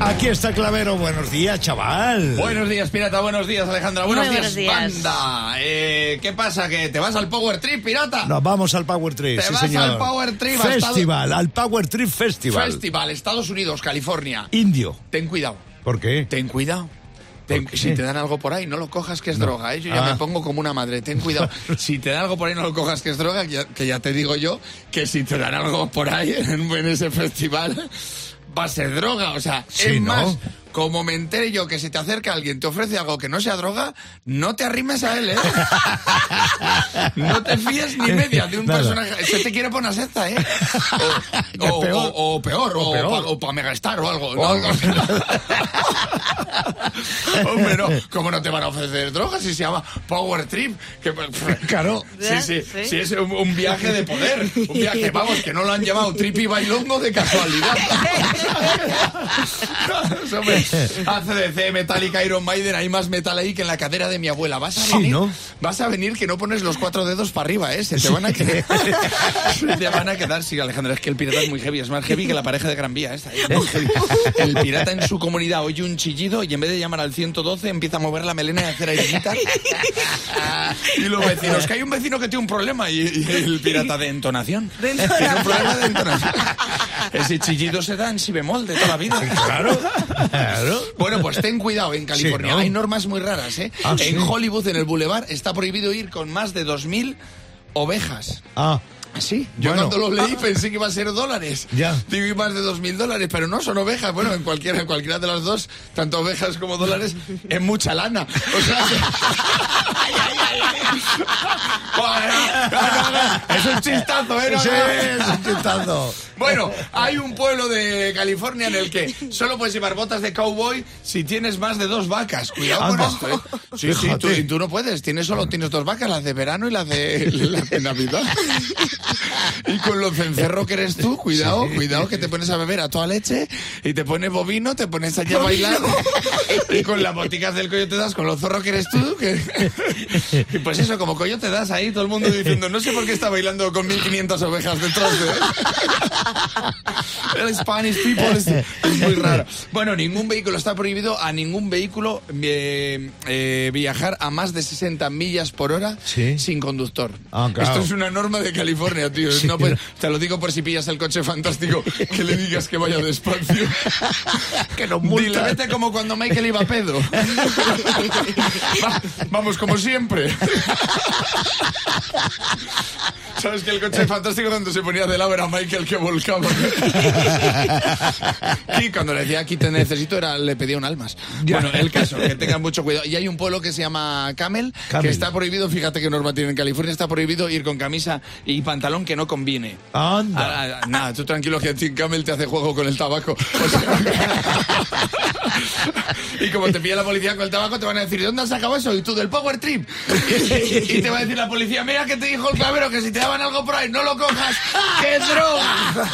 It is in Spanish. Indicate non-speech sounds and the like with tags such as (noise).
Aquí está Clavero. Buenos días, chaval. Buenos días, pirata. Buenos días, Alejandra. Buenos, días, días. banda. Eh, ¿Qué pasa? ¿Que te vas al Power Trip, pirata? Nos vamos al Power Trip, Te sí, vas señor. al Power Trip, Festival, al Power Trip Festival. Festival, Estados Unidos, California. Indio. Ten cuidado. ¿Por qué? Ten cuidado. Si te dan algo por ahí, no lo cojas que es droga. ¿eh? Yo ya Ah. me pongo como una madre. Ten cuidado. (laughs) si te dan algo por ahí, no lo cojas que es droga. Que ya, que ya te digo yo que si te dan algo por ahí (laughs) en, en ese festival, va a ser droga. O sea, Sí, es ¿no? más, como me entere yo que si te acerca alguien, te ofrece algo que no sea droga, no te arrimes a él, ¿eh? (laughs) no te fíes ni media de un Nada. personaje. Se te quiere poner secta, ¿eh? O, o- peor. o- o peor, o, peor. pa- o para megastar o algo. No. (laughs) Hombre, no, ¿cómo no te van a ofrecer drogas si se llama Power Trip? Que, (laughs) Claro. Sí, sí, Sí. sí, es un, un viaje de poder. Un viaje, vamos, que no lo han llamado Trip y Bailongo de casualidad. (laughs) Hombre, ACDC, Metallica, Iron Maiden, hay más metal ahí que en la cadera de mi abuela. Vas a Sí, venir, ¿no? vas a venir que no pones los cuatro dedos para arriba, ¿eh? Se te van a quedar. Se te van a quedar. Sí, Alejandro, es que el pirata es muy heavy. Es más heavy que la pareja de Gran Vía. ¿eh? Está ahí, muy heavy. El pirata en su comunidad oye un chillido y en vez de llamar al 112 empieza a mover la melena y a hacer airecitas. (laughs) Y los vecinos, que hay un vecino que tiene un problema y, y el pirata de entonación. (laughs) De Tiene un problema de entonación. Ese chillido se da en si bemol de toda la vida. (laughs) Claro. Claro. Bueno, pues ten cuidado en California. Sí, ¿no? Hay normas muy raras, ¿eh? Ah, en sí. Hollywood, en el Boulevard, está prohibido ir con más de 2.000 ovejas. Ah, Sí, yo Bueno. cuando lo leí pensé que iba a ser dólares. Ya. Digo, y más de dos mil dólares, pero no son ovejas. Bueno, en cualquiera, en cualquiera de las dos, tanto ovejas como dólares, es mucha lana. O sea, ay, ay, ay, es un chistazo, ¿eh? No, sí, no. es un chistazo. Bueno, hay un pueblo de California en el que solo puedes llevar botas de cowboy si tienes más de dos vacas. Cuidado con Anda. esto, ¿eh? Sí, sí, Fíjate. tú, y tú no puedes. Tienes solo tienes dos vacas, las de verano y las de, las de Navidad. (laughs) Y con lo cencerro que eres tú, cuidado, cuidado que te pones a beber a toda leche y te pones bovino, te pones allá a bailar y con las boticas del coyote das, con lo zorro que eres tú, que... Y (laughs) pues eso, como coyote das ahí, todo el mundo diciendo, no sé por qué está bailando con 1500 ovejas detrás de... (laughs) El Spanish people es, es muy raro. Bueno, ningún vehículo está prohibido a ningún vehículo eh, eh, viajar a más de 60 millas por hora Sí. sin conductor. Ah, claro. Esto es una norma de California, tío. No puedes- te lo digo por si pillas el coche fantástico, que le digas que vaya despacio. (laughs) Que nos Dile, multan. vete como cuando Michael iba a pedo. (laughs) Va- vamos, como siempre. ¿Sabes que el coche fantástico cuando se ponía de lado era Michael que volcaba? (laughs) Y cuando le decía aquí te necesito era le pedía un almas. Ya. Bueno, el caso, que tengan mucho cuidado. Y hay un pueblo que se llama Camel, Camel. que está prohibido, fíjate qué norma tiene en California, está prohibido ir con camisa y pantalón que no combine. Anda. Ah, ah, nada, tú tranquilo que a ti Camel te hace juego con el tabaco. O (laughs) sea- y como te pilla la policía con el tabaco, te van a decir, ¿de dónde has sacado eso? Y tú, del Power Trip. (laughs) y te va a decir la policía, mira que te dijo el clavero que si te daban algo por ahí, no lo cojas, es droga.